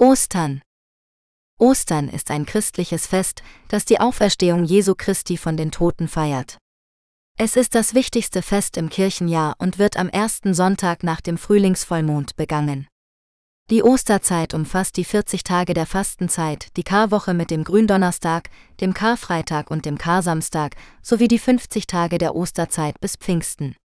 Ostern. Ostern ist ein christliches Fest, das die Auferstehung Jesu Christi von den Toten feiert. Es ist das wichtigste Fest im Kirchenjahr und wird am ersten Sonntag nach dem Frühlingsvollmond begangen. Die Osterzeit umfasst die 40 Tage der Fastenzeit, die Karwoche mit dem Gründonnerstag, dem Karfreitag und dem Karsamstag sowie die 50 Tage der Osterzeit bis Pfingsten.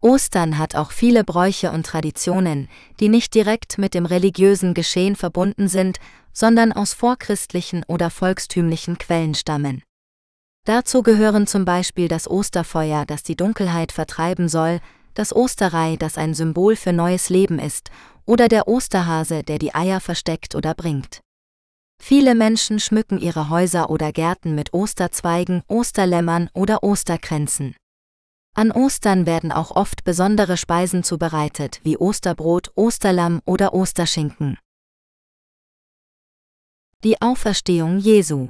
Ostern hat auch viele Bräuche und Traditionen, die nicht direkt mit dem religiösen Geschehen verbunden sind, sondern aus vorchristlichen oder volkstümlichen Quellen stammen. Dazu gehören zum Beispiel das Osterfeuer, das die Dunkelheit vertreiben soll, das Osterei, das ein Symbol für neues Leben ist, oder der Osterhase, der die Eier versteckt oder bringt. Viele Menschen schmücken ihre Häuser oder Gärten mit Osterzweigen, Osterlämmern oder Osterkränzen. An Ostern werden auch oft besondere Speisen zubereitet, wie Osterbrot, Osterlamm oder Osterschinken. Die Auferstehung Jesu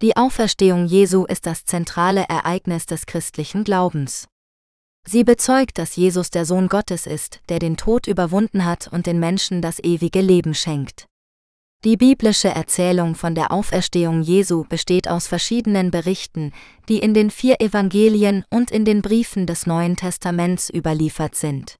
Die Auferstehung Jesu ist das zentrale Ereignis des christlichen Glaubens. Sie bezeugt, dass Jesus der Sohn Gottes ist, der den Tod überwunden hat und den Menschen das ewige Leben schenkt. Die biblische Erzählung von der Auferstehung Jesu besteht aus verschiedenen Berichten, die in den vier Evangelien und in den Briefen des Neuen Testaments überliefert sind.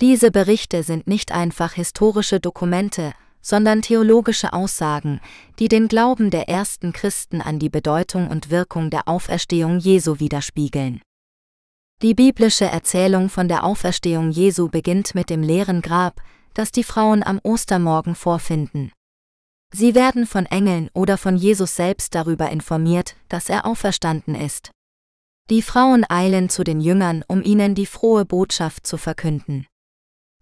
Diese Berichte sind nicht einfach historische Dokumente, sondern theologische Aussagen, die den Glauben der ersten Christen an die Bedeutung und Wirkung der Auferstehung Jesu widerspiegeln. Die biblische Erzählung von der Auferstehung Jesu beginnt mit dem leeren Grab, das die Frauen am Ostermorgen vorfinden. Sie werden von Engeln oder von Jesus selbst darüber informiert, dass er auferstanden ist. Die Frauen eilen zu den Jüngern, um ihnen die frohe Botschaft zu verkünden.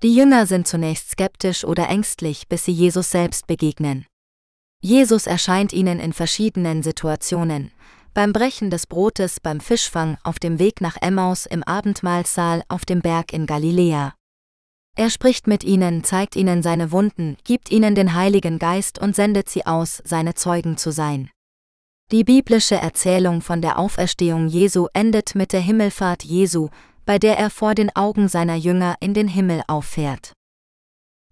Die Jünger sind zunächst skeptisch oder ängstlich, bis sie Jesus selbst begegnen. Jesus erscheint ihnen in verschiedenen Situationen, beim Brechen des Brotes beim Fischfang auf dem Weg nach Emmaus im Abendmahlsaal auf dem Berg in Galiläa. Er spricht mit ihnen, zeigt ihnen seine Wunden, gibt ihnen den Heiligen Geist und sendet sie aus, seine Zeugen zu sein. Die biblische Erzählung von der Auferstehung Jesu endet mit der Himmelfahrt Jesu, bei der er vor den Augen seiner Jünger in den Himmel auffährt.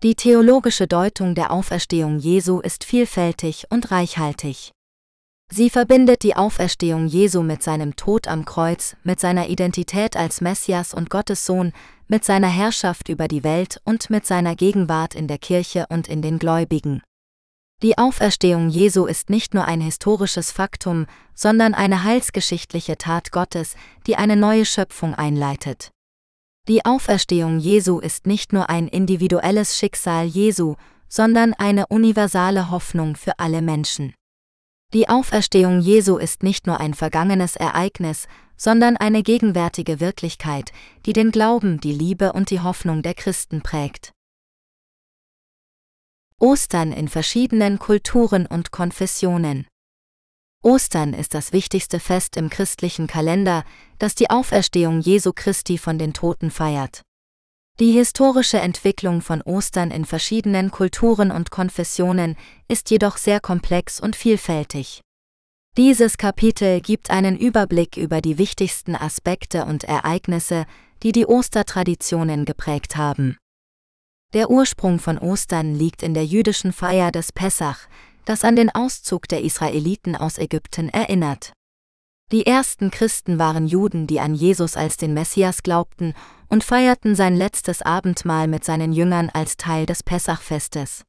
Die theologische Deutung der Auferstehung Jesu ist vielfältig und reichhaltig. Sie verbindet die Auferstehung Jesu mit seinem Tod am Kreuz, mit seiner Identität als Messias und Gottes Sohn, mit seiner Herrschaft über die Welt und mit seiner Gegenwart in der Kirche und in den Gläubigen. Die Auferstehung Jesu ist nicht nur ein historisches Faktum, sondern eine heilsgeschichtliche Tat Gottes, die eine neue Schöpfung einleitet. Die Auferstehung Jesu ist nicht nur ein individuelles Schicksal Jesu, sondern eine universale Hoffnung für alle Menschen. Die Auferstehung Jesu ist nicht nur ein vergangenes Ereignis, sondern eine gegenwärtige Wirklichkeit, die den Glauben, die Liebe und die Hoffnung der Christen prägt. Ostern in verschiedenen Kulturen und Konfessionen. Ostern ist das wichtigste Fest im christlichen Kalender, das die Auferstehung Jesu Christi von den Toten feiert. Die historische Entwicklung von Ostern in verschiedenen Kulturen und Konfessionen ist jedoch sehr komplex und vielfältig. Dieses Kapitel gibt einen Überblick über die wichtigsten Aspekte und Ereignisse, die die Ostertraditionen geprägt haben. Der Ursprung von Ostern liegt in der jüdischen Feier des Pessach, das an den Auszug der Israeliten aus Ägypten erinnert. Die ersten Christen waren Juden, die an Jesus als den Messias glaubten und feierten sein letztes Abendmahl mit seinen Jüngern als Teil des Pessachfestes.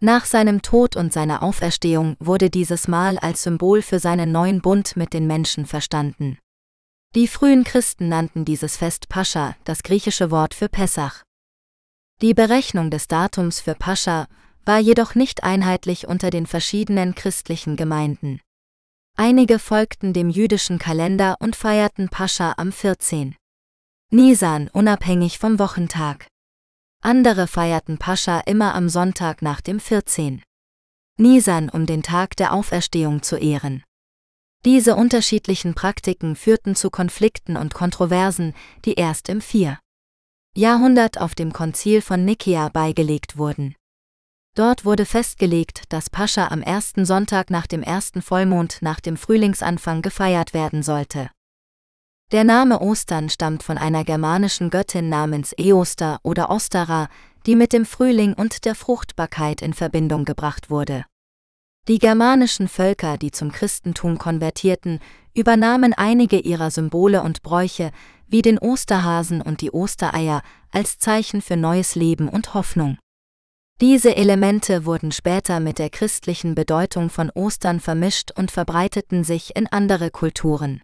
Nach seinem Tod und seiner Auferstehung wurde dieses Mahl als Symbol für seinen neuen Bund mit den Menschen verstanden. Die frühen Christen nannten dieses Fest Pascha, das griechische Wort für Pessach. Die Berechnung des Datums für Pascha war jedoch nicht einheitlich unter den verschiedenen christlichen Gemeinden. Einige folgten dem jüdischen Kalender und feierten Pascha am 14. Nisan unabhängig vom Wochentag. Andere feierten Pascha immer am Sonntag nach dem 14. Nisan, um den Tag der Auferstehung zu ehren. Diese unterschiedlichen Praktiken führten zu Konflikten und Kontroversen, die erst im 4. Jahrhundert auf dem Konzil von Nikäa beigelegt wurden. Dort wurde festgelegt, dass Pascha am ersten Sonntag nach dem ersten Vollmond nach dem Frühlingsanfang gefeiert werden sollte. Der Name Ostern stammt von einer germanischen Göttin namens Eoster oder Ostara, die mit dem Frühling und der Fruchtbarkeit in Verbindung gebracht wurde. Die germanischen Völker, die zum Christentum konvertierten, übernahmen einige ihrer Symbole und Bräuche, wie den Osterhasen und die Ostereier, als Zeichen für neues Leben und Hoffnung. Diese Elemente wurden später mit der christlichen Bedeutung von Ostern vermischt und verbreiteten sich in andere Kulturen.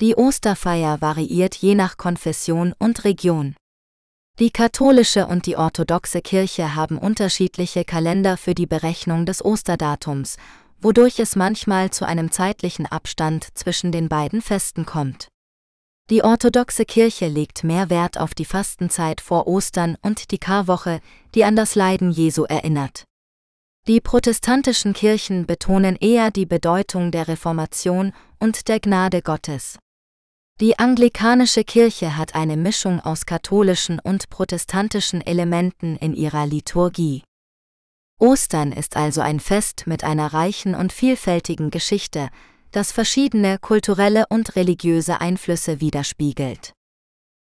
Die Osterfeier variiert je nach Konfession und Region. Die katholische und die orthodoxe Kirche haben unterschiedliche Kalender für die Berechnung des Osterdatums, wodurch es manchmal zu einem zeitlichen Abstand zwischen den beiden Festen kommt. Die orthodoxe Kirche legt mehr Wert auf die Fastenzeit vor Ostern und die Karwoche, die an das Leiden Jesu erinnert. Die protestantischen Kirchen betonen eher die Bedeutung der Reformation und der Gnade Gottes. Die anglikanische Kirche hat eine Mischung aus katholischen und protestantischen Elementen in ihrer Liturgie. Ostern ist also ein Fest mit einer reichen und vielfältigen Geschichte, das verschiedene kulturelle und religiöse Einflüsse widerspiegelt.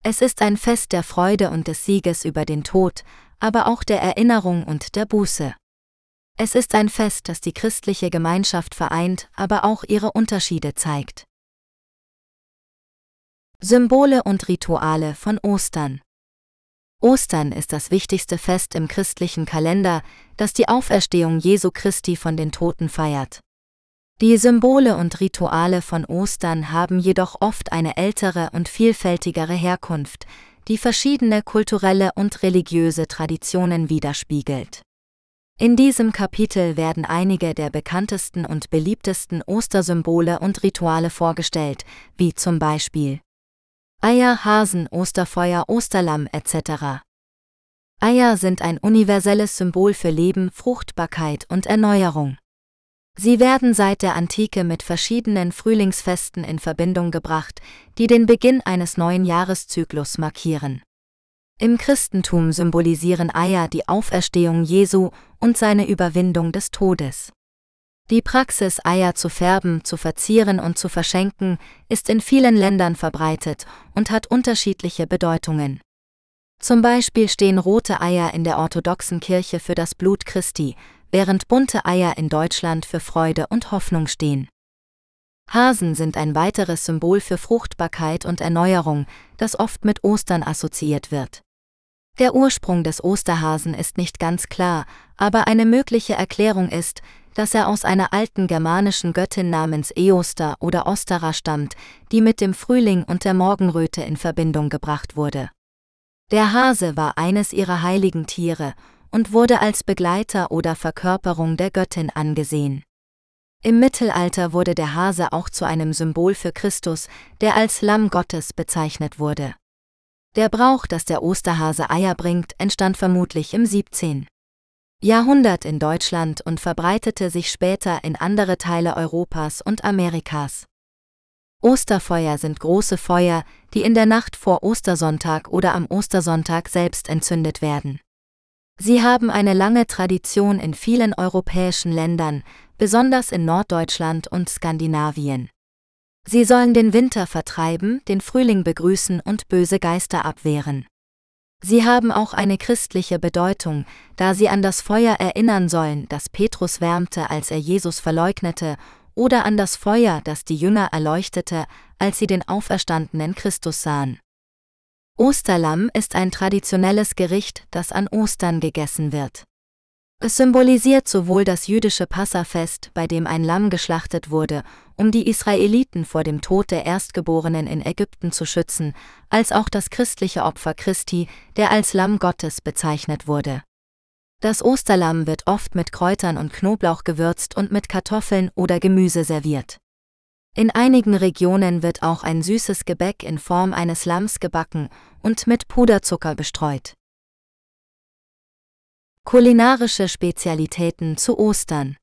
Es ist ein Fest der Freude und des Sieges über den Tod, aber auch der Erinnerung und der Buße. Es ist ein Fest, das die christliche Gemeinschaft vereint, aber auch ihre Unterschiede zeigt. Symbole und Rituale von Ostern Ostern ist das wichtigste Fest im christlichen Kalender, das die Auferstehung Jesu Christi von den Toten feiert. Die Symbole und Rituale von Ostern haben jedoch oft eine ältere und vielfältigere Herkunft, die verschiedene kulturelle und religiöse Traditionen widerspiegelt. In diesem Kapitel werden einige der bekanntesten und beliebtesten Ostersymbole und Rituale vorgestellt, wie zum Beispiel Eier, Hasen, Osterfeuer, Osterlamm etc. Eier sind ein universelles Symbol für Leben, Fruchtbarkeit und Erneuerung. Sie werden seit der Antike mit verschiedenen Frühlingsfesten in Verbindung gebracht, die den Beginn eines neuen Jahreszyklus markieren. Im Christentum symbolisieren Eier die Auferstehung Jesu und seine Überwindung des Todes. Die Praxis, Eier zu färben, zu verzieren und zu verschenken, ist in vielen Ländern verbreitet und hat unterschiedliche Bedeutungen. Zum Beispiel stehen rote Eier in der orthodoxen Kirche für das Blut Christi, während bunte Eier in Deutschland für Freude und Hoffnung stehen. Hasen sind ein weiteres Symbol für Fruchtbarkeit und Erneuerung, das oft mit Ostern assoziiert wird. Der Ursprung des Osterhasen ist nicht ganz klar, aber eine mögliche Erklärung ist, dass er aus einer alten germanischen Göttin namens Eoster oder Ostera stammt, die mit dem Frühling und der Morgenröte in Verbindung gebracht wurde. Der Hase war eines ihrer heiligen Tiere und wurde als Begleiter oder Verkörperung der Göttin angesehen. Im Mittelalter wurde der Hase auch zu einem Symbol für Christus, der als Lamm Gottes bezeichnet wurde. Der Brauch, dass der Osterhase Eier bringt, entstand vermutlich im 17. Jahrhundert in Deutschland und verbreitete sich später in andere Teile Europas und Amerikas. Osterfeuer sind große Feuer, die in der Nacht vor Ostersonntag oder am Ostersonntag selbst entzündet werden. Sie haben eine lange Tradition in vielen europäischen Ländern, besonders in Norddeutschland und Skandinavien. Sie sollen den Winter vertreiben, den Frühling begrüßen und böse Geister abwehren. Sie haben auch eine christliche Bedeutung, da sie an das Feuer erinnern sollen, das Petrus wärmte, als er Jesus verleugnete, oder an das Feuer, das die Jünger erleuchtete, als sie den auferstandenen Christus sahen. Osterlamm ist ein traditionelles Gericht, das an Ostern gegessen wird. Es symbolisiert sowohl das jüdische Passafest, bei dem ein Lamm geschlachtet wurde, um die Israeliten vor dem Tod der Erstgeborenen in Ägypten zu schützen, als auch das christliche Opfer Christi, der als Lamm Gottes bezeichnet wurde. Das Osterlamm wird oft mit Kräutern und Knoblauch gewürzt und mit Kartoffeln oder Gemüse serviert. In einigen Regionen wird auch ein süßes Gebäck in Form eines Lamms gebacken und mit Puderzucker bestreut. Kulinarische Spezialitäten zu Ostern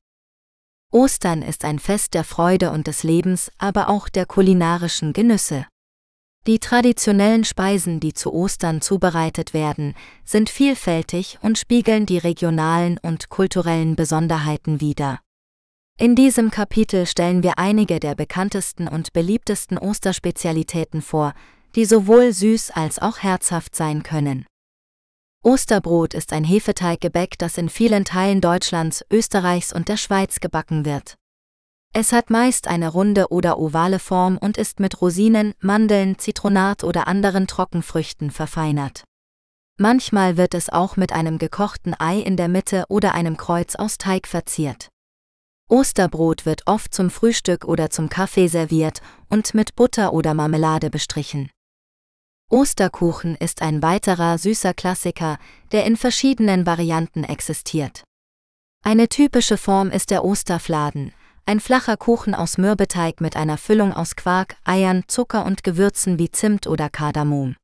Ostern ist ein Fest der Freude und des Lebens, aber auch der kulinarischen Genüsse. Die traditionellen Speisen, die zu Ostern zubereitet werden, sind vielfältig und spiegeln die regionalen und kulturellen Besonderheiten wider. In diesem Kapitel stellen wir einige der bekanntesten und beliebtesten Osterspezialitäten vor, die sowohl süß als auch herzhaft sein können. Osterbrot ist ein Hefeteiggebäck, das in vielen Teilen Deutschlands, Österreichs und der Schweiz gebacken wird. Es hat meist eine runde oder ovale Form und ist mit Rosinen, Mandeln, Zitronat oder anderen Trockenfrüchten verfeinert. Manchmal wird es auch mit einem gekochten Ei in der Mitte oder einem Kreuz aus Teig verziert. Osterbrot wird oft zum Frühstück oder zum Kaffee serviert und mit Butter oder Marmelade bestrichen. Osterkuchen ist ein weiterer süßer Klassiker, der in verschiedenen Varianten existiert. Eine typische Form ist der Osterfladen, ein flacher Kuchen aus Mürbeteig mit einer Füllung aus Quark, Eiern, Zucker und Gewürzen wie Zimt oder Kardamom.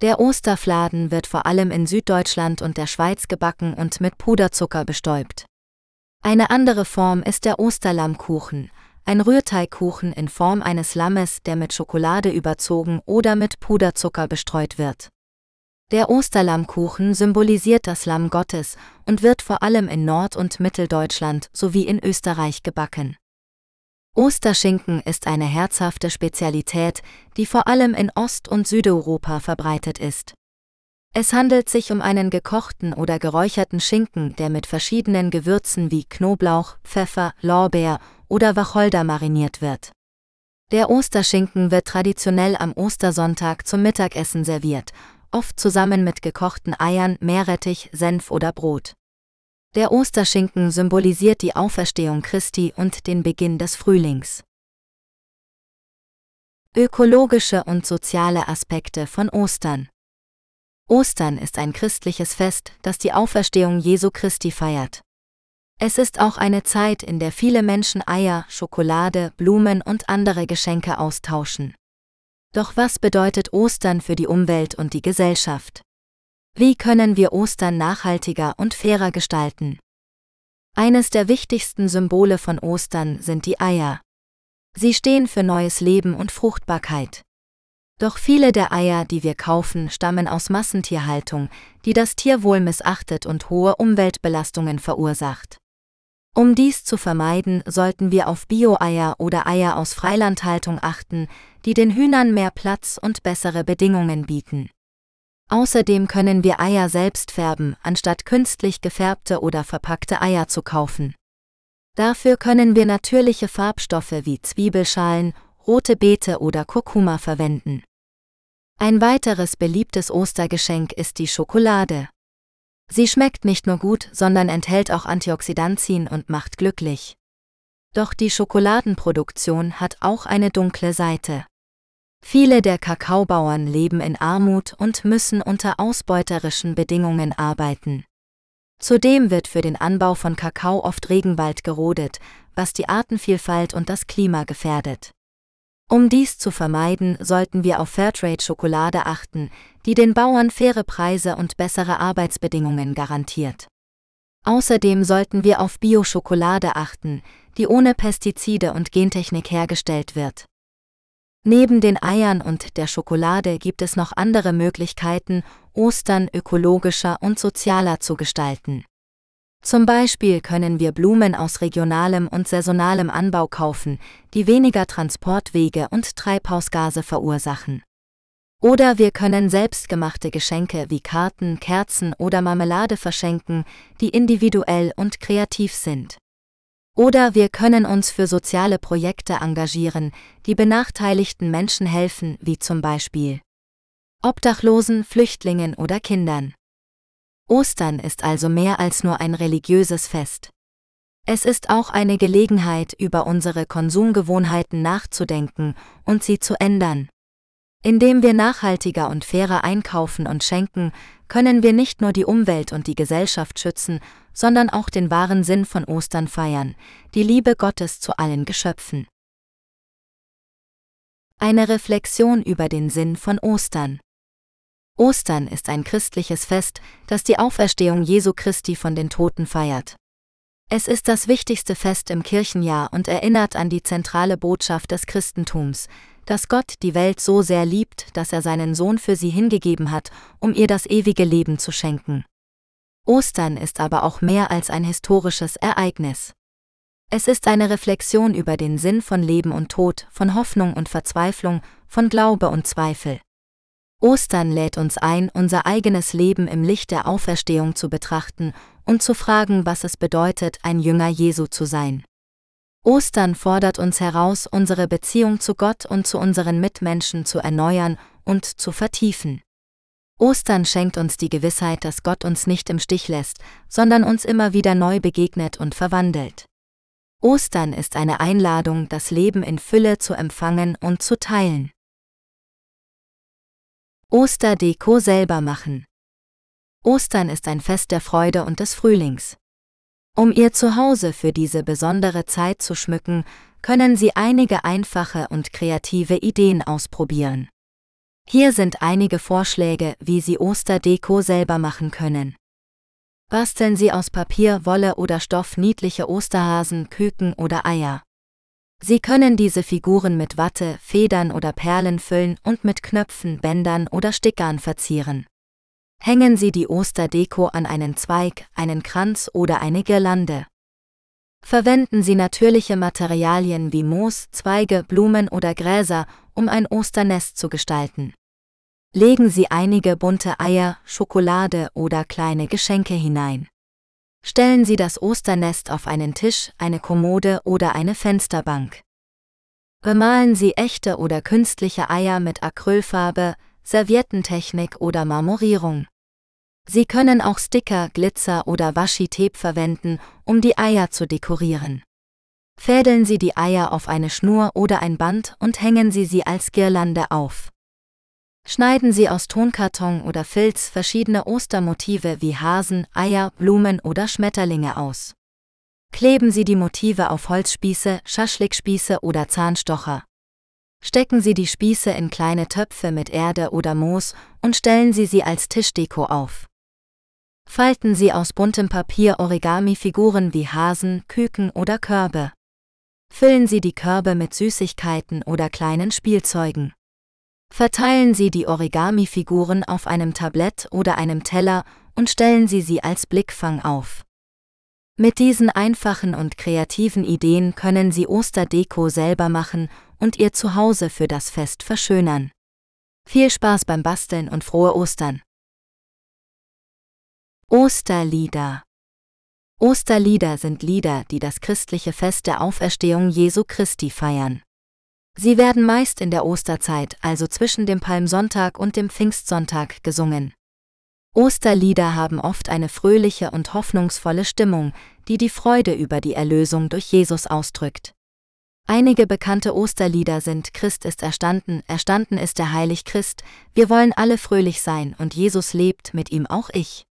Der Osterfladen wird vor allem in Süddeutschland und der Schweiz gebacken und mit Puderzucker bestäubt. Eine andere Form ist der Osterlammkuchen, ein Rührteigkuchen in Form eines Lammes, der mit Schokolade überzogen oder mit Puderzucker bestreut wird. Der Osterlammkuchen symbolisiert das Lamm Gottes und wird vor allem in Nord- und Mitteldeutschland sowie in Österreich gebacken. Osterschinken ist eine herzhafte Spezialität, die vor allem in Ost- und Südeuropa verbreitet ist. Es handelt sich um einen gekochten oder geräucherten Schinken, der mit verschiedenen Gewürzen wie Knoblauch, Pfeffer, Lorbeer oder Wacholder mariniert wird. Der Osterschinken wird traditionell am Ostersonntag zum Mittagessen serviert, oft zusammen mit gekochten Eiern, Meerrettich, Senf oder Brot. Der Osterschinken symbolisiert die Auferstehung Christi und den Beginn des Frühlings. Ökologische und soziale Aspekte von Ostern Ostern ist ein christliches Fest, das die Auferstehung Jesu Christi feiert. Es ist auch eine Zeit, in der viele Menschen Eier, Schokolade, Blumen und andere Geschenke austauschen. Doch was bedeutet Ostern für die Umwelt und die Gesellschaft? Wie können wir Ostern nachhaltiger und fairer gestalten? Eines der wichtigsten Symbole von Ostern sind die Eier. Sie stehen für neues Leben und Fruchtbarkeit. Doch viele der Eier, die wir kaufen, stammen aus Massentierhaltung, die das Tierwohl missachtet und hohe Umweltbelastungen verursacht. Um dies zu vermeiden, sollten wir auf Bio-Eier oder Eier aus Freilandhaltung achten, die den Hühnern mehr Platz und bessere Bedingungen bieten. Außerdem können wir Eier selbst färben, anstatt künstlich gefärbte oder verpackte Eier zu kaufen. Dafür können wir natürliche Farbstoffe wie Zwiebelschalen, rote Beete oder Kurkuma verwenden. Ein weiteres beliebtes Ostergeschenk ist die Schokolade. Sie schmeckt nicht nur gut, sondern enthält auch Antioxidantien und macht glücklich. Doch die Schokoladenproduktion hat auch eine dunkle Seite. Viele der Kakaobauern leben in Armut und müssen unter ausbeuterischen Bedingungen arbeiten. Zudem wird für den Anbau von Kakao oft Regenwald gerodet, was die Artenvielfalt und das Klima gefährdet. Um dies zu vermeiden, sollten wir auf Fairtrade-Schokolade achten, die den Bauern faire Preise und bessere Arbeitsbedingungen garantiert. Außerdem sollten wir auf Bio-Schokolade achten, die ohne Pestizide und Gentechnik hergestellt wird. Neben den Eiern und der Schokolade gibt es noch andere Möglichkeiten, Ostern ökologischer und sozialer zu gestalten. Zum Beispiel können wir Blumen aus regionalem und saisonalem Anbau kaufen, die weniger Transportwege und Treibhausgase verursachen. Oder wir können selbstgemachte Geschenke wie Karten, Kerzen oder Marmelade verschenken, die individuell und kreativ sind. Oder wir können uns für soziale Projekte engagieren, die benachteiligten Menschen helfen, wie zum Beispiel Obdachlosen, Flüchtlingen oder Kindern. Ostern ist also mehr als nur ein religiöses Fest. Es ist auch eine Gelegenheit, über unsere Konsumgewohnheiten nachzudenken und sie zu ändern. Indem wir nachhaltiger und fairer einkaufen und schenken, können wir nicht nur die Umwelt und die Gesellschaft schützen, sondern auch den wahren Sinn von Ostern feiern, die Liebe Gottes zu allen Geschöpfen. Eine Reflexion über den Sinn von Ostern. Ostern ist ein christliches Fest, das die Auferstehung Jesu Christi von den Toten feiert. Es ist das wichtigste Fest im Kirchenjahr und erinnert an die zentrale Botschaft des Christentums, dass Gott die Welt so sehr liebt, dass er seinen Sohn für sie hingegeben hat, um ihr das ewige Leben zu schenken. Ostern ist aber auch mehr als ein historisches Ereignis. Es ist eine Reflexion über den Sinn von Leben und Tod, von Hoffnung und Verzweiflung, von Glaube und Zweifel. Ostern lädt uns ein, unser eigenes Leben im Licht der Auferstehung zu betrachten und zu fragen, was es bedeutet, ein Jünger Jesu zu sein. Ostern fordert uns heraus, unsere Beziehung zu Gott und zu unseren Mitmenschen zu erneuern und zu vertiefen. Ostern schenkt uns die Gewissheit, dass Gott uns nicht im Stich lässt, sondern uns immer wieder neu begegnet und verwandelt. Ostern ist eine Einladung, das Leben in Fülle zu empfangen und zu teilen. Osterdeko selber machen. Ostern ist ein Fest der Freude und des Frühlings. Um Ihr Zuhause für diese besondere Zeit zu schmücken, können Sie einige einfache und kreative Ideen ausprobieren. Hier sind einige Vorschläge, wie Sie Osterdeko selber machen können. Basteln Sie aus Papier, Wolle oder Stoff niedliche Osterhasen, Küken oder Eier. Sie können diese Figuren mit Watte, Federn oder Perlen füllen und mit Knöpfen, Bändern oder Stickern verzieren. Hängen Sie die Osterdeko an einen Zweig, einen Kranz oder eine Girlande. Verwenden Sie natürliche Materialien wie Moos, Zweige, Blumen oder Gräser, um ein Osternest zu gestalten. Legen Sie einige bunte Eier, Schokolade oder kleine Geschenke hinein. Stellen Sie das Osternest auf einen Tisch, eine Kommode oder eine Fensterbank. Bemalen Sie echte oder künstliche Eier mit Acrylfarbe, Serviettentechnik oder Marmorierung. Sie können auch Sticker, Glitzer oder Washi-Tape verwenden, um die Eier zu dekorieren. Fädeln Sie die Eier auf eine Schnur oder ein Band und hängen Sie sie als Girlande auf. Schneiden Sie aus Tonkarton oder Filz verschiedene Ostermotive wie Hasen, Eier, Blumen oder Schmetterlinge aus. Kleben Sie die Motive auf Holzspieße, Schaschlikspieße oder Zahnstocher. Stecken Sie die Spieße in kleine Töpfe mit Erde oder Moos und stellen Sie sie als Tischdeko auf. Falten Sie aus buntem Papier Origami-Figuren wie Hasen, Küken oder Körbe. Füllen Sie die Körbe mit Süßigkeiten oder kleinen Spielzeugen. Verteilen Sie die Origami-Figuren auf einem Tablett oder einem Teller und stellen Sie sie als Blickfang auf. Mit diesen einfachen und kreativen Ideen können Sie Osterdeko selber machen und Ihr Zuhause für das Fest verschönern. Viel Spaß beim Basteln und frohe Ostern! Osterlieder Osterlieder sind Lieder, die das christliche Fest der Auferstehung Jesu Christi feiern. Sie werden meist in der Osterzeit, also zwischen dem Palmsonntag und dem Pfingstsonntag, gesungen. Osterlieder haben oft eine fröhliche und hoffnungsvolle Stimmung, die die Freude über die Erlösung durch Jesus ausdrückt. Einige bekannte Osterlieder sind Christ ist erstanden, erstanden ist der Heilig Christ, wir wollen alle fröhlich sein und Jesus lebt, mit ihm auch ich.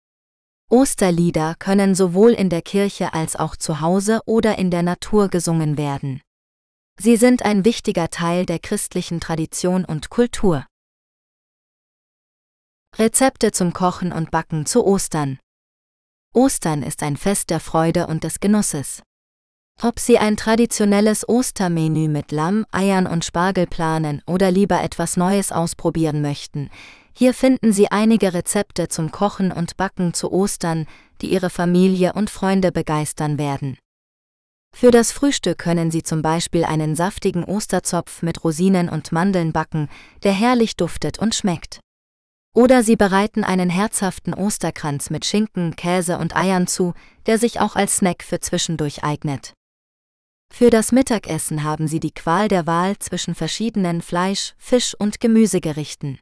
Osterlieder können sowohl in der Kirche als auch zu Hause oder in der Natur gesungen werden. Sie sind ein wichtiger Teil der christlichen Tradition und Kultur. Rezepte zum Kochen und Backen zu Ostern. Ostern ist ein Fest der Freude und des Genusses. Ob Sie ein traditionelles Ostermenü mit Lamm, Eiern und Spargel planen oder lieber etwas Neues ausprobieren möchten, hier finden Sie einige Rezepte zum Kochen und Backen zu Ostern, die Ihre Familie und Freunde begeistern werden. Für das Frühstück können Sie zum Beispiel einen saftigen Osterzopf mit Rosinen und Mandeln backen, der herrlich duftet und schmeckt. Oder Sie bereiten einen herzhaften Osterkranz mit Schinken, Käse und Eiern zu, der sich auch als Snack für zwischendurch eignet. Für das Mittagessen haben Sie die Qual der Wahl zwischen verschiedenen Fleisch-, Fisch- und Gemüsegerichten.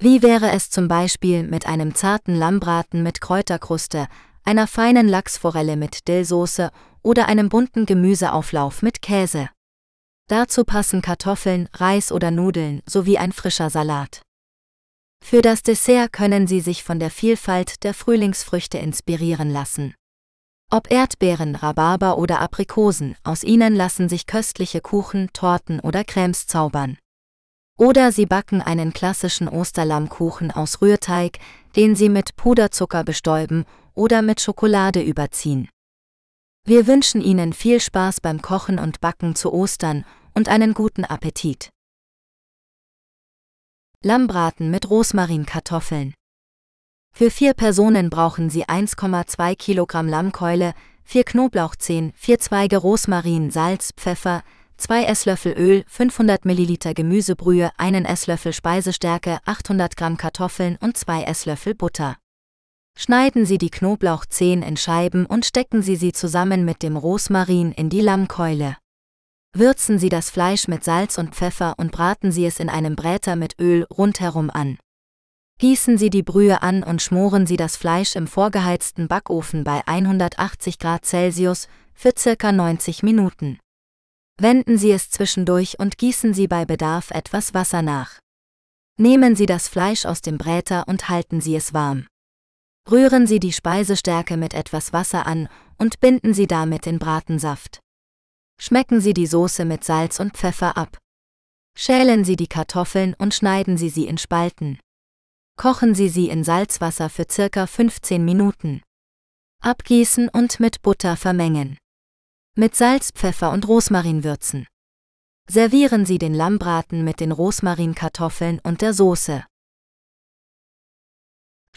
Wie wäre es zum Beispiel mit einem zarten Lammbraten mit Kräuterkruste, einer feinen Lachsforelle mit Dillsoße oder einem bunten Gemüseauflauf mit Käse. Dazu passen Kartoffeln, Reis oder Nudeln sowie ein frischer Salat. Für das Dessert können Sie sich von der Vielfalt der Frühlingsfrüchte inspirieren lassen. Ob Erdbeeren, Rhabarber oder Aprikosen, aus ihnen lassen sich köstliche Kuchen, Torten oder Cremes zaubern. Oder Sie backen einen klassischen Osterlammkuchen aus Rührteig, den Sie mit Puderzucker bestäuben oder mit Schokolade überziehen. Wir wünschen Ihnen viel Spaß beim Kochen und Backen zu Ostern und einen guten Appetit. Lammbraten mit Rosmarinkartoffeln. Für vier Personen brauchen Sie 1,2 Kilogramm Lammkeule, vier Knoblauchzehen, vier Zweige Rosmarin, Salz, Pfeffer, 2 Esslöffel Öl, 500 ml Gemüsebrühe, 1 Esslöffel Speisestärke, 800 Gramm Kartoffeln und 2 Esslöffel Butter. Schneiden Sie die Knoblauchzehen in Scheiben und stecken Sie sie zusammen mit dem Rosmarin in die Lammkeule. Würzen Sie das Fleisch mit Salz und Pfeffer und braten Sie es in einem Bräter mit Öl rundherum an. Gießen Sie die Brühe an und schmoren Sie das Fleisch im vorgeheizten Backofen bei 180 Grad Celsius für circa 90 Minuten. Wenden Sie es zwischendurch und gießen Sie bei Bedarf etwas Wasser nach. Nehmen Sie das Fleisch aus dem Bräter und halten Sie es warm. Rühren Sie die Speisestärke mit etwas Wasser an und binden Sie damit den Bratensaft. Schmecken Sie die Soße mit Salz und Pfeffer ab. Schälen Sie die Kartoffeln und schneiden Sie sie in Spalten. Kochen Sie sie in Salzwasser für circa 15 Minuten. Abgießen und mit Butter vermengen. Mit Salz, Pfeffer und Rosmarin würzen. Servieren Sie den Lammbraten mit den Rosmarinkartoffeln und der Soße.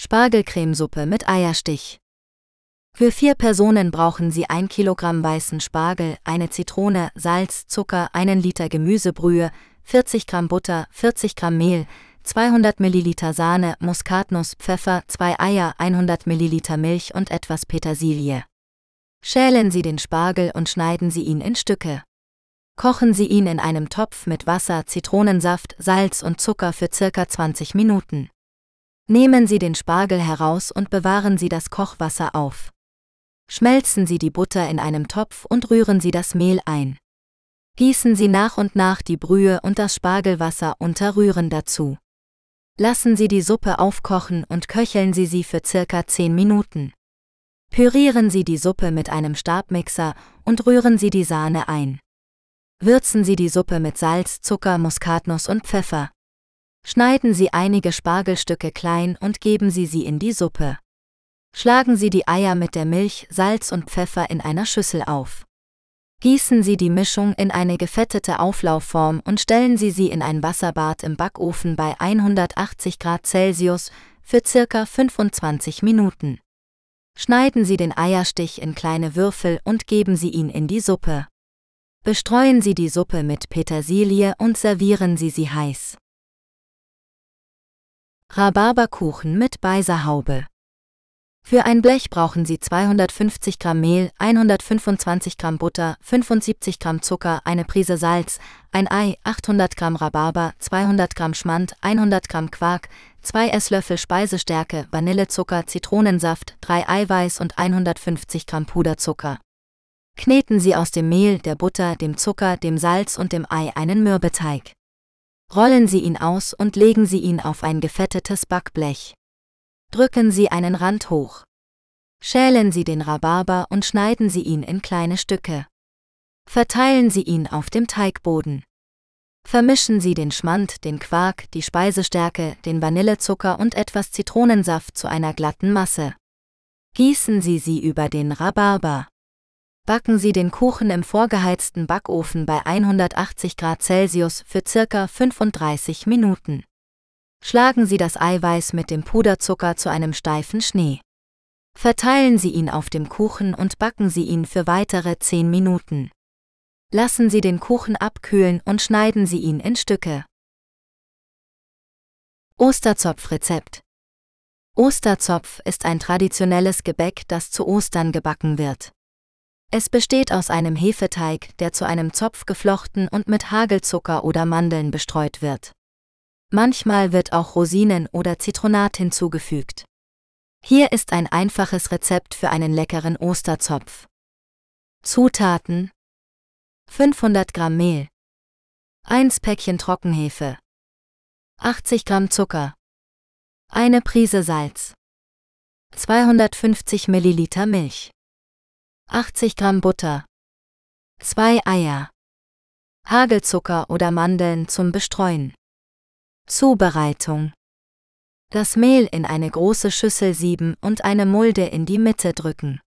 Spargelcremesuppe mit Eierstich. Für vier Personen brauchen Sie 1 Kilogramm weißen Spargel, eine Zitrone, Salz, Zucker, einen Liter Gemüsebrühe, 40 Gramm Butter, 40 Gramm Mehl, 200 Milliliter Sahne, Muskatnuss, Pfeffer, 2 Eier, 100 Milliliter Milch und etwas Petersilie. Schälen Sie den Spargel und schneiden Sie ihn in Stücke. Kochen Sie ihn in einem Topf mit Wasser, Zitronensaft, Salz und Zucker für circa 20 Minuten. Nehmen Sie den Spargel heraus und bewahren Sie das Kochwasser auf. Schmelzen Sie die Butter in einem Topf und rühren Sie das Mehl ein. Gießen Sie nach und nach die Brühe und das Spargelwasser unter Rühren dazu. Lassen Sie die Suppe aufkochen und köcheln Sie sie für circa 10 Minuten. Pürieren Sie die Suppe mit einem Stabmixer und rühren Sie die Sahne ein. Würzen Sie die Suppe mit Salz, Zucker, Muskatnuss und Pfeffer. Schneiden Sie einige Spargelstücke klein und geben Sie sie in die Suppe. Schlagen Sie die Eier mit der Milch, Salz und Pfeffer in einer Schüssel auf. Gießen Sie die Mischung in eine gefettete Auflaufform und stellen Sie sie in ein Wasserbad im Backofen bei 180 Grad Celsius für circa 25 Minuten. Schneiden Sie den Eierstich in kleine Würfel und geben Sie ihn in die Suppe. Bestreuen Sie die Suppe mit Petersilie und servieren Sie sie heiß. Rhabarberkuchen mit Beiserhaube. Für ein Blech brauchen Sie 250 Gramm Mehl, 125 Gramm Butter, 75 Gramm Zucker, eine Prise Salz, ein Ei, 800 Gramm Rhabarber, 200 Gramm Schmand, 100 Gramm Quark, 2 Esslöffel Speisestärke, Vanillezucker, Zitronensaft, 3 Eiweiß und 150 Gramm Puderzucker. Kneten Sie aus dem Mehl, der Butter, dem Zucker, dem Salz und dem Ei einen Mürbeteig. Rollen Sie ihn aus und legen Sie ihn auf ein gefettetes Backblech. Drücken Sie einen Rand hoch. Schälen Sie den Rhabarber und schneiden Sie ihn in kleine Stücke. Verteilen Sie ihn auf dem Teigboden. Vermischen Sie den Schmand, den Quark, die Speisestärke, den Vanillezucker und etwas Zitronensaft zu einer glatten Masse. Gießen Sie sie über den Rhabarber. Backen Sie den Kuchen im vorgeheizten Backofen bei 180 Grad Celsius für circa 35 Minuten. Schlagen Sie das Eiweiß mit dem Puderzucker zu einem steifen Schnee. Verteilen Sie ihn auf dem Kuchen und backen Sie ihn für weitere 10 Minuten. Lassen Sie den Kuchen abkühlen und schneiden Sie ihn in Stücke. Osterzopfrezept Osterzopf ist ein traditionelles Gebäck, das zu Ostern gebacken wird. Es besteht aus einem Hefeteig, der zu einem Zopf geflochten und mit Hagelzucker oder Mandeln bestreut wird. Manchmal wird auch Rosinen oder Zitronat hinzugefügt. Hier ist ein einfaches Rezept für einen leckeren Osterzopf. Zutaten 500 Gramm Mehl 1 Päckchen Trockenhefe 80 Gramm Zucker eine Prise Salz 250 Milliliter Milch 80 Gramm Butter 2 Eier Hagelzucker oder Mandeln zum Bestreuen Zubereitung. Das Mehl in eine große Schüssel sieben und eine Mulde in die Mitte drücken.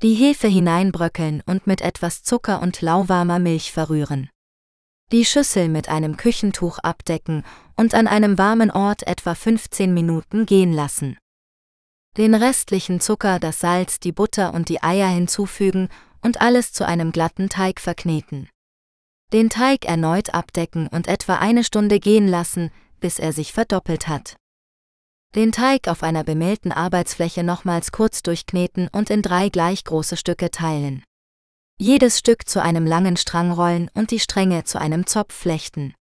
Die Hefe hineinbröckeln und mit etwas Zucker und lauwarmer Milch verrühren. Die Schüssel mit einem Küchentuch abdecken und an einem warmen Ort etwa 15 Minuten gehen lassen. Den restlichen Zucker, das Salz, die Butter und die Eier hinzufügen und alles zu einem glatten Teig verkneten. Den Teig erneut abdecken und etwa eine Stunde gehen lassen, bis er sich verdoppelt hat. Den Teig auf einer bemehlten Arbeitsfläche nochmals kurz durchkneten und in drei gleich große Stücke teilen. Jedes Stück zu einem langen Strang rollen und die Stränge zu einem Zopf flechten.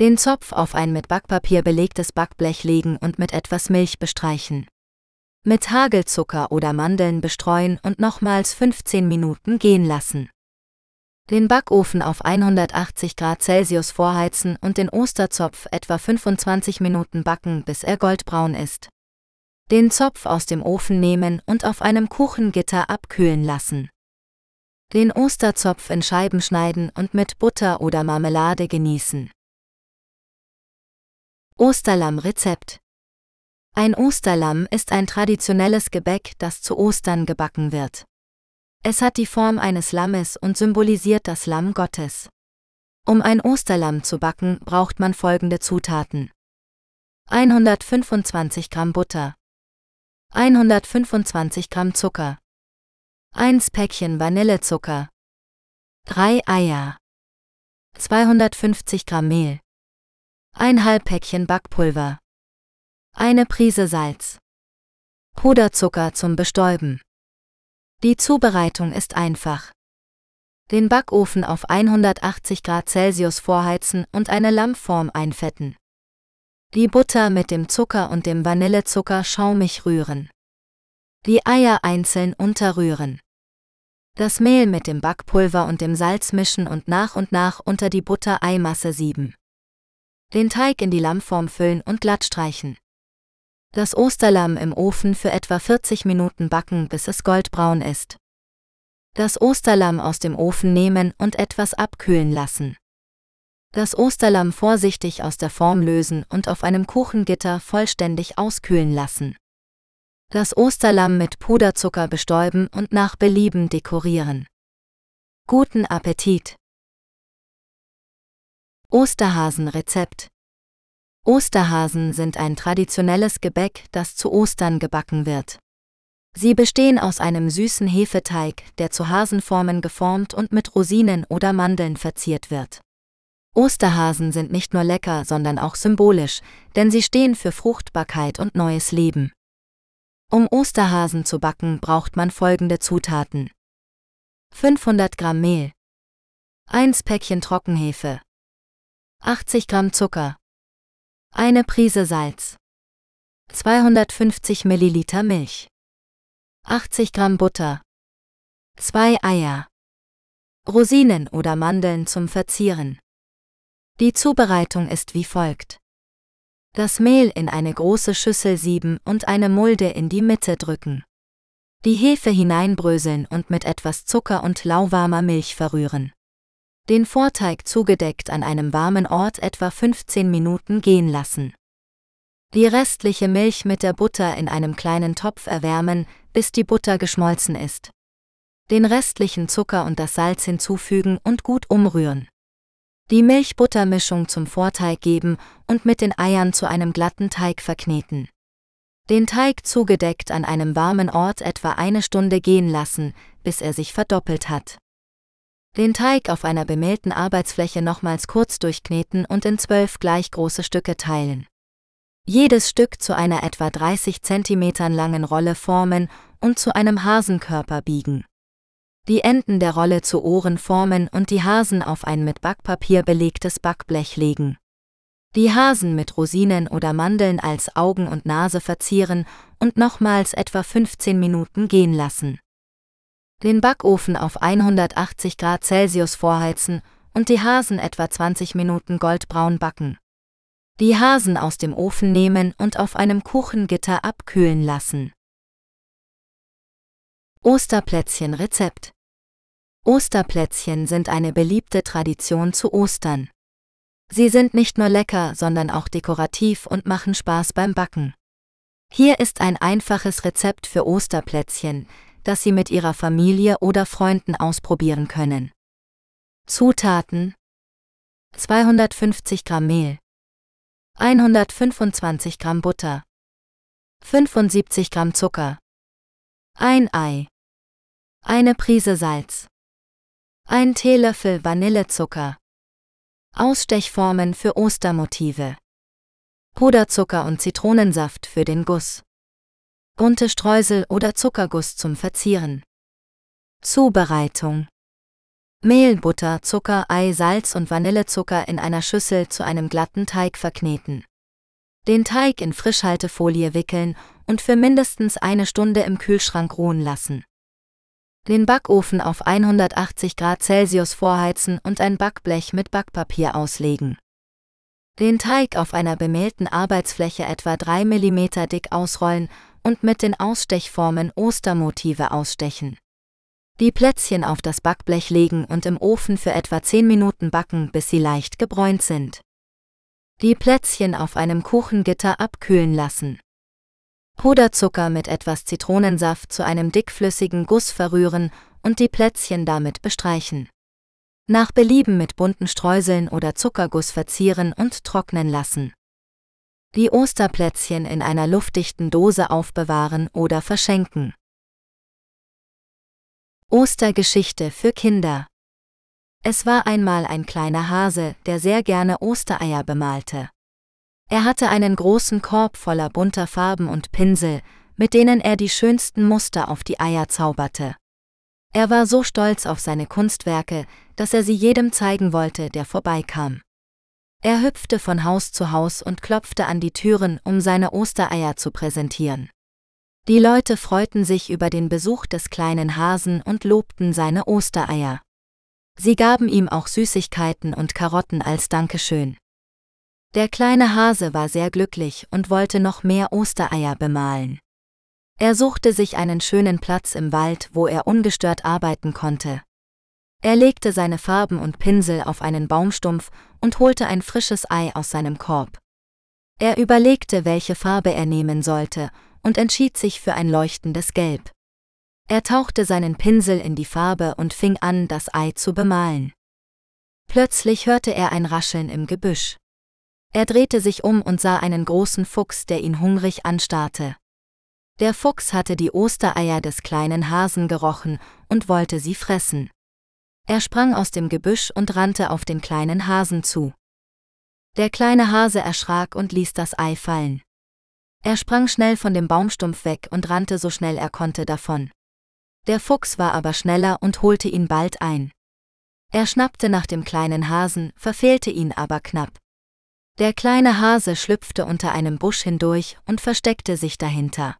Den Zopf auf ein mit Backpapier belegtes Backblech legen und mit etwas Milch bestreichen. Mit Hagelzucker oder Mandeln bestreuen und nochmals 15 Minuten gehen lassen. Den Backofen auf 180 Grad Celsius vorheizen und den Osterzopf etwa 25 Minuten backen, bis er goldbraun ist. Den Zopf aus dem Ofen nehmen und auf einem Kuchengitter abkühlen lassen. Den Osterzopf in Scheiben schneiden und mit Butter oder Marmelade genießen. Osterlamm-Rezept Ein Osterlamm ist ein traditionelles Gebäck, das zu Ostern gebacken wird. Es hat die Form eines Lammes und symbolisiert das Lamm Gottes. Um ein Osterlamm zu backen, braucht man folgende Zutaten. 125 Gramm Butter, 125 Gramm Zucker, 1 Päckchen Vanillezucker, 3 Eier, 250 Gramm Mehl, ein Halbpäckchen Backpulver. Eine Prise Salz. Puderzucker zum Bestäuben. Die Zubereitung ist einfach. Den Backofen auf 180 Grad Celsius vorheizen und eine Lammform einfetten. Die Butter mit dem Zucker und dem Vanillezucker schaumig rühren. Die Eier einzeln unterrühren. Das Mehl mit dem Backpulver und dem Salz mischen und nach und nach unter die Butter-Eimasse sieben. Den Teig in die Lammform füllen und glatt streichen. Das Osterlamm im Ofen für etwa 40 Minuten backen, bis es goldbraun ist. Das Osterlamm aus dem Ofen nehmen und etwas abkühlen lassen. Das Osterlamm vorsichtig aus der Form lösen und auf einem Kuchengitter vollständig auskühlen lassen. Das Osterlamm mit Puderzucker bestäuben und nach Belieben dekorieren. Guten Appetit! Osterhasen-Rezept Osterhasen sind ein traditionelles Gebäck, das zu Ostern gebacken wird. Sie bestehen aus einem süßen Hefeteig, der zu Hasenformen geformt und mit Rosinen oder Mandeln verziert wird. Osterhasen sind nicht nur lecker, sondern auch symbolisch, denn sie stehen für Fruchtbarkeit und neues Leben. Um Osterhasen zu backen, braucht man folgende Zutaten. 500 Gramm Mehl, 1 Päckchen Trockenhefe, 80 Gramm Zucker, eine Prise Salz, 250 Milliliter Milch, 80 Gramm Butter, 2 Eier, Rosinen oder Mandeln zum Verzieren. Die Zubereitung ist wie folgt. Das Mehl in eine große Schüssel sieben und eine Mulde in die Mitte drücken. Die Hefe hineinbröseln und mit etwas Zucker und lauwarmer Milch verrühren den Vorteig zugedeckt an einem warmen Ort etwa 15 Minuten gehen lassen. Die restliche Milch mit der Butter in einem kleinen Topf erwärmen, bis die Butter geschmolzen ist. Den restlichen Zucker und das Salz hinzufügen und gut umrühren. Die Milch-Butter-Mischung zum Vorteig geben und mit den Eiern zu einem glatten Teig verkneten. Den Teig zugedeckt an einem warmen Ort etwa eine Stunde gehen lassen, bis er sich verdoppelt hat. Den Teig auf einer bemehlten Arbeitsfläche nochmals kurz durchkneten und in zwölf gleich große Stücke teilen. Jedes Stück zu einer etwa 30 cm langen Rolle formen und zu einem Hasenkörper biegen. Die Enden der Rolle zu Ohren formen und die Hasen auf ein mit Backpapier belegtes Backblech legen. Die Hasen mit Rosinen oder Mandeln als Augen und Nase verzieren und nochmals etwa 15 Minuten gehen lassen den Backofen auf 180 Grad Celsius vorheizen und die Hasen etwa 20 Minuten goldbraun backen. Die Hasen aus dem Ofen nehmen und auf einem Kuchengitter abkühlen lassen. Osterplätzchen Rezept Osterplätzchen sind eine beliebte Tradition zu Ostern. Sie sind nicht nur lecker, sondern auch dekorativ und machen Spaß beim Backen. Hier ist ein einfaches Rezept für Osterplätzchen, das Sie mit Ihrer Familie oder Freunden ausprobieren können. Zutaten 250 Gramm Mehl 125 Gramm Butter 75 Gramm Zucker ein Ei eine Prise Salz ein Teelöffel Vanillezucker Ausstechformen für Ostermotive. Puderzucker und Zitronensaft für den Guss. Bunte Streusel oder Zuckerguss zum Verzieren. Zubereitung. Mehl, Butter, Zucker, Ei, Salz und Vanillezucker in einer Schüssel zu einem glatten Teig verkneten. Den Teig in Frischhaltefolie wickeln und für mindestens eine Stunde im Kühlschrank ruhen lassen. Den Backofen auf 180 Grad Celsius vorheizen und ein Backblech mit Backpapier auslegen. Den Teig auf einer bemehlten Arbeitsfläche etwa 3 mm dick ausrollen und mit den Ausstechformen Ostermotive ausstechen. Die Plätzchen auf das Backblech legen und im Ofen für etwa 10 Minuten backen, bis sie leicht gebräunt sind. Die Plätzchen auf einem Kuchengitter abkühlen lassen. Puderzucker mit etwas Zitronensaft zu einem dickflüssigen Guss verrühren und die Plätzchen damit bestreichen. Nach Belieben mit bunten Streuseln oder Zuckerguss verzieren und trocknen lassen. Die Osterplätzchen in einer luftdichten Dose aufbewahren oder verschenken. Ostergeschichte für Kinder Es war einmal ein kleiner Hase, der sehr gerne Ostereier bemalte. Er hatte einen großen Korb voller bunter Farben und Pinsel, mit denen er die schönsten Muster auf die Eier zauberte. Er war so stolz auf seine Kunstwerke, dass er sie jedem zeigen wollte, der vorbeikam. Er hüpfte von Haus zu Haus und klopfte an die Türen, um seine Ostereier zu präsentieren. Die Leute freuten sich über den Besuch des kleinen Hasen und lobten seine Ostereier. Sie gaben ihm auch Süßigkeiten und Karotten als Dankeschön. Der kleine Hase war sehr glücklich und wollte noch mehr Ostereier bemalen. Er suchte sich einen schönen Platz im Wald, wo er ungestört arbeiten konnte. Er legte seine Farben und Pinsel auf einen Baumstumpf und holte ein frisches Ei aus seinem Korb. Er überlegte, welche Farbe er nehmen sollte, und entschied sich für ein leuchtendes Gelb. Er tauchte seinen Pinsel in die Farbe und fing an, das Ei zu bemalen. Plötzlich hörte er ein Rascheln im Gebüsch. Er drehte sich um und sah einen großen Fuchs, der ihn hungrig anstarrte. Der Fuchs hatte die Ostereier des kleinen Hasen gerochen und wollte sie fressen. Er sprang aus dem Gebüsch und rannte auf den kleinen Hasen zu. Der kleine Hase erschrak und ließ das Ei fallen. Er sprang schnell von dem Baumstumpf weg und rannte so schnell er konnte davon. Der Fuchs war aber schneller und holte ihn bald ein. Er schnappte nach dem kleinen Hasen, verfehlte ihn aber knapp. Der kleine Hase schlüpfte unter einem Busch hindurch und versteckte sich dahinter.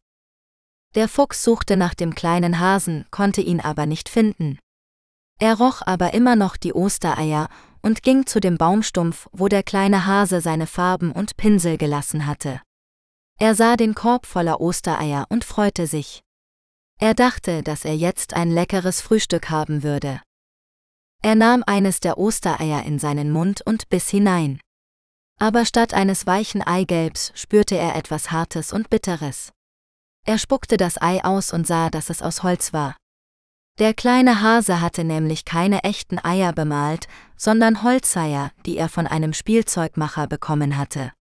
Der Fuchs suchte nach dem kleinen Hasen, konnte ihn aber nicht finden. Er roch aber immer noch die Ostereier und ging zu dem Baumstumpf, wo der kleine Hase seine Farben und Pinsel gelassen hatte. Er sah den Korb voller Ostereier und freute sich. Er dachte, dass er jetzt ein leckeres Frühstück haben würde. Er nahm eines der Ostereier in seinen Mund und biss hinein. Aber statt eines weichen Eigelbs spürte er etwas Hartes und Bitteres. Er spuckte das Ei aus und sah, dass es aus Holz war. Der kleine Hase hatte nämlich keine echten Eier bemalt, sondern Holzeier, die er von einem Spielzeugmacher bekommen hatte.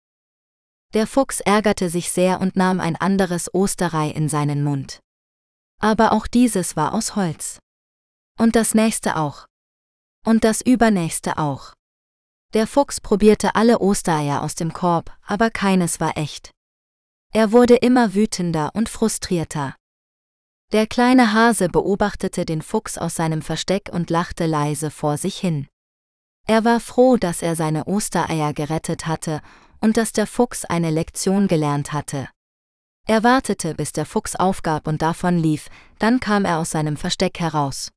Der Fuchs ärgerte sich sehr und nahm ein anderes Osterei in seinen Mund. Aber auch dieses war aus Holz. Und das nächste auch. Und das übernächste auch. Der Fuchs probierte alle Ostereier aus dem Korb, aber keines war echt. Er wurde immer wütender und frustrierter. Der kleine Hase beobachtete den Fuchs aus seinem Versteck und lachte leise vor sich hin. Er war froh, dass er seine Ostereier gerettet hatte und dass der Fuchs eine Lektion gelernt hatte. Er wartete, bis der Fuchs aufgab und davon lief, dann kam er aus seinem Versteck heraus.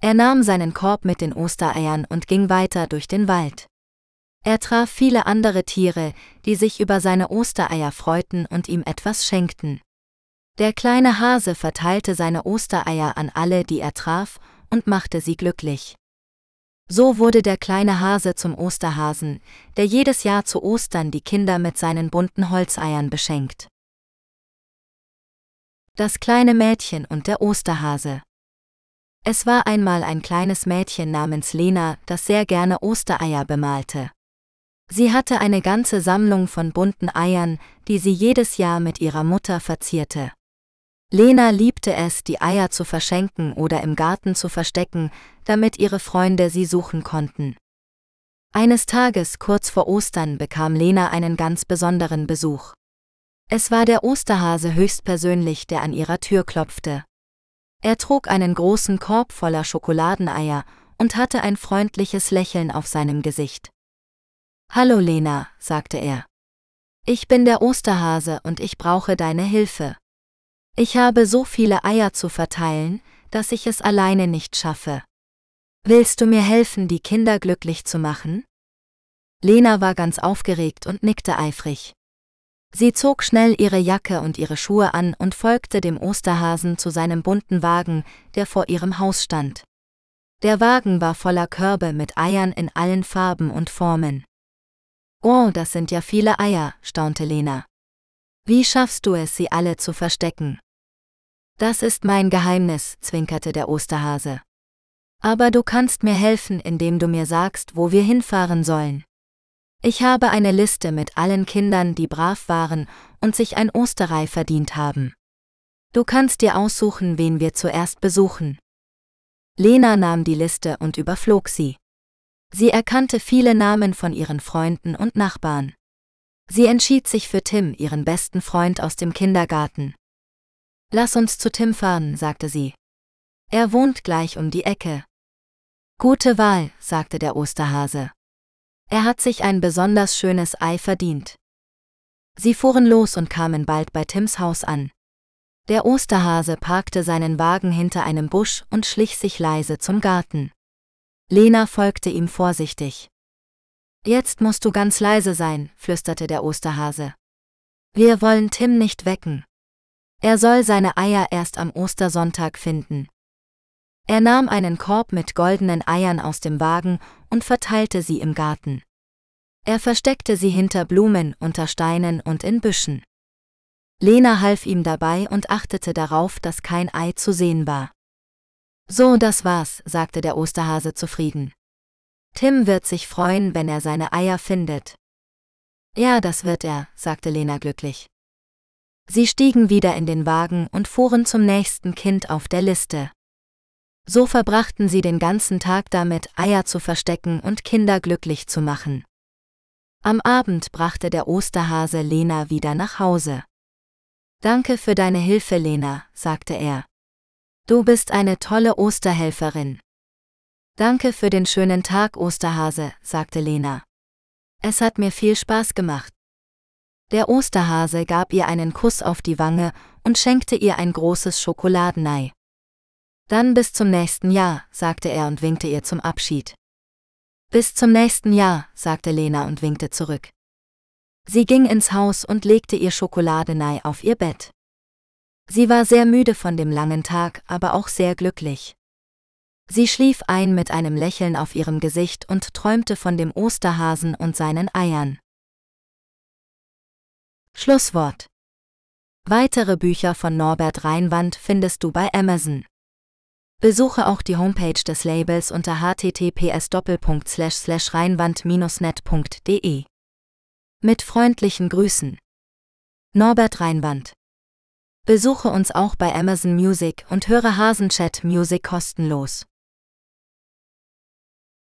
Er nahm seinen Korb mit den Ostereiern und ging weiter durch den Wald. Er traf viele andere Tiere, die sich über seine Ostereier freuten und ihm etwas schenkten. Der kleine Hase verteilte seine Ostereier an alle, die er traf, und machte sie glücklich. So wurde der kleine Hase zum Osterhasen, der jedes Jahr zu Ostern die Kinder mit seinen bunten Holzeiern beschenkt. Das kleine Mädchen und der Osterhase es war einmal ein kleines Mädchen namens Lena, das sehr gerne Ostereier bemalte. Sie hatte eine ganze Sammlung von bunten Eiern, die sie jedes Jahr mit ihrer Mutter verzierte. Lena liebte es, die Eier zu verschenken oder im Garten zu verstecken, damit ihre Freunde sie suchen konnten. Eines Tages kurz vor Ostern bekam Lena einen ganz besonderen Besuch. Es war der Osterhase höchstpersönlich, der an ihrer Tür klopfte. Er trug einen großen Korb voller Schokoladeneier und hatte ein freundliches Lächeln auf seinem Gesicht. Hallo Lena, sagte er. Ich bin der Osterhase und ich brauche deine Hilfe. Ich habe so viele Eier zu verteilen, dass ich es alleine nicht schaffe. Willst du mir helfen, die Kinder glücklich zu machen? Lena war ganz aufgeregt und nickte eifrig. Sie zog schnell ihre Jacke und ihre Schuhe an und folgte dem Osterhasen zu seinem bunten Wagen, der vor ihrem Haus stand. Der Wagen war voller Körbe mit Eiern in allen Farben und Formen. Oh, das sind ja viele Eier, staunte Lena. Wie schaffst du es, sie alle zu verstecken? Das ist mein Geheimnis, zwinkerte der Osterhase. Aber du kannst mir helfen, indem du mir sagst, wo wir hinfahren sollen. Ich habe eine Liste mit allen Kindern, die brav waren und sich ein Osterei verdient haben. Du kannst dir aussuchen, wen wir zuerst besuchen. Lena nahm die Liste und überflog sie. Sie erkannte viele Namen von ihren Freunden und Nachbarn. Sie entschied sich für Tim, ihren besten Freund aus dem Kindergarten. Lass uns zu Tim fahren, sagte sie. Er wohnt gleich um die Ecke. Gute Wahl, sagte der Osterhase. Er hat sich ein besonders schönes Ei verdient. Sie fuhren los und kamen bald bei Tims Haus an. Der Osterhase parkte seinen Wagen hinter einem Busch und schlich sich leise zum Garten. Lena folgte ihm vorsichtig. Jetzt musst du ganz leise sein, flüsterte der Osterhase. Wir wollen Tim nicht wecken. Er soll seine Eier erst am Ostersonntag finden. Er nahm einen Korb mit goldenen Eiern aus dem Wagen und verteilte sie im Garten. Er versteckte sie hinter Blumen, unter Steinen und in Büschen. Lena half ihm dabei und achtete darauf, dass kein Ei zu sehen war. So, das war's, sagte der Osterhase zufrieden. Tim wird sich freuen, wenn er seine Eier findet. Ja, das wird er, sagte Lena glücklich. Sie stiegen wieder in den Wagen und fuhren zum nächsten Kind auf der Liste. So verbrachten sie den ganzen Tag damit, Eier zu verstecken und Kinder glücklich zu machen. Am Abend brachte der Osterhase Lena wieder nach Hause. Danke für deine Hilfe, Lena, sagte er. Du bist eine tolle Osterhelferin. Danke für den schönen Tag, Osterhase, sagte Lena. Es hat mir viel Spaß gemacht. Der Osterhase gab ihr einen Kuss auf die Wange und schenkte ihr ein großes Schokoladenei. Dann bis zum nächsten Jahr, sagte er und winkte ihr zum Abschied. Bis zum nächsten Jahr, sagte Lena und winkte zurück. Sie ging ins Haus und legte ihr Schokoladenei auf ihr Bett. Sie war sehr müde von dem langen Tag, aber auch sehr glücklich. Sie schlief ein mit einem Lächeln auf ihrem Gesicht und träumte von dem Osterhasen und seinen Eiern. Schlusswort Weitere Bücher von Norbert Reinwand findest du bei Amazon. Besuche auch die Homepage des Labels unter https://reinwand-net.de. Mit freundlichen Grüßen. Norbert Reinwand. Besuche uns auch bei Amazon Music und höre Hasenchat Music kostenlos.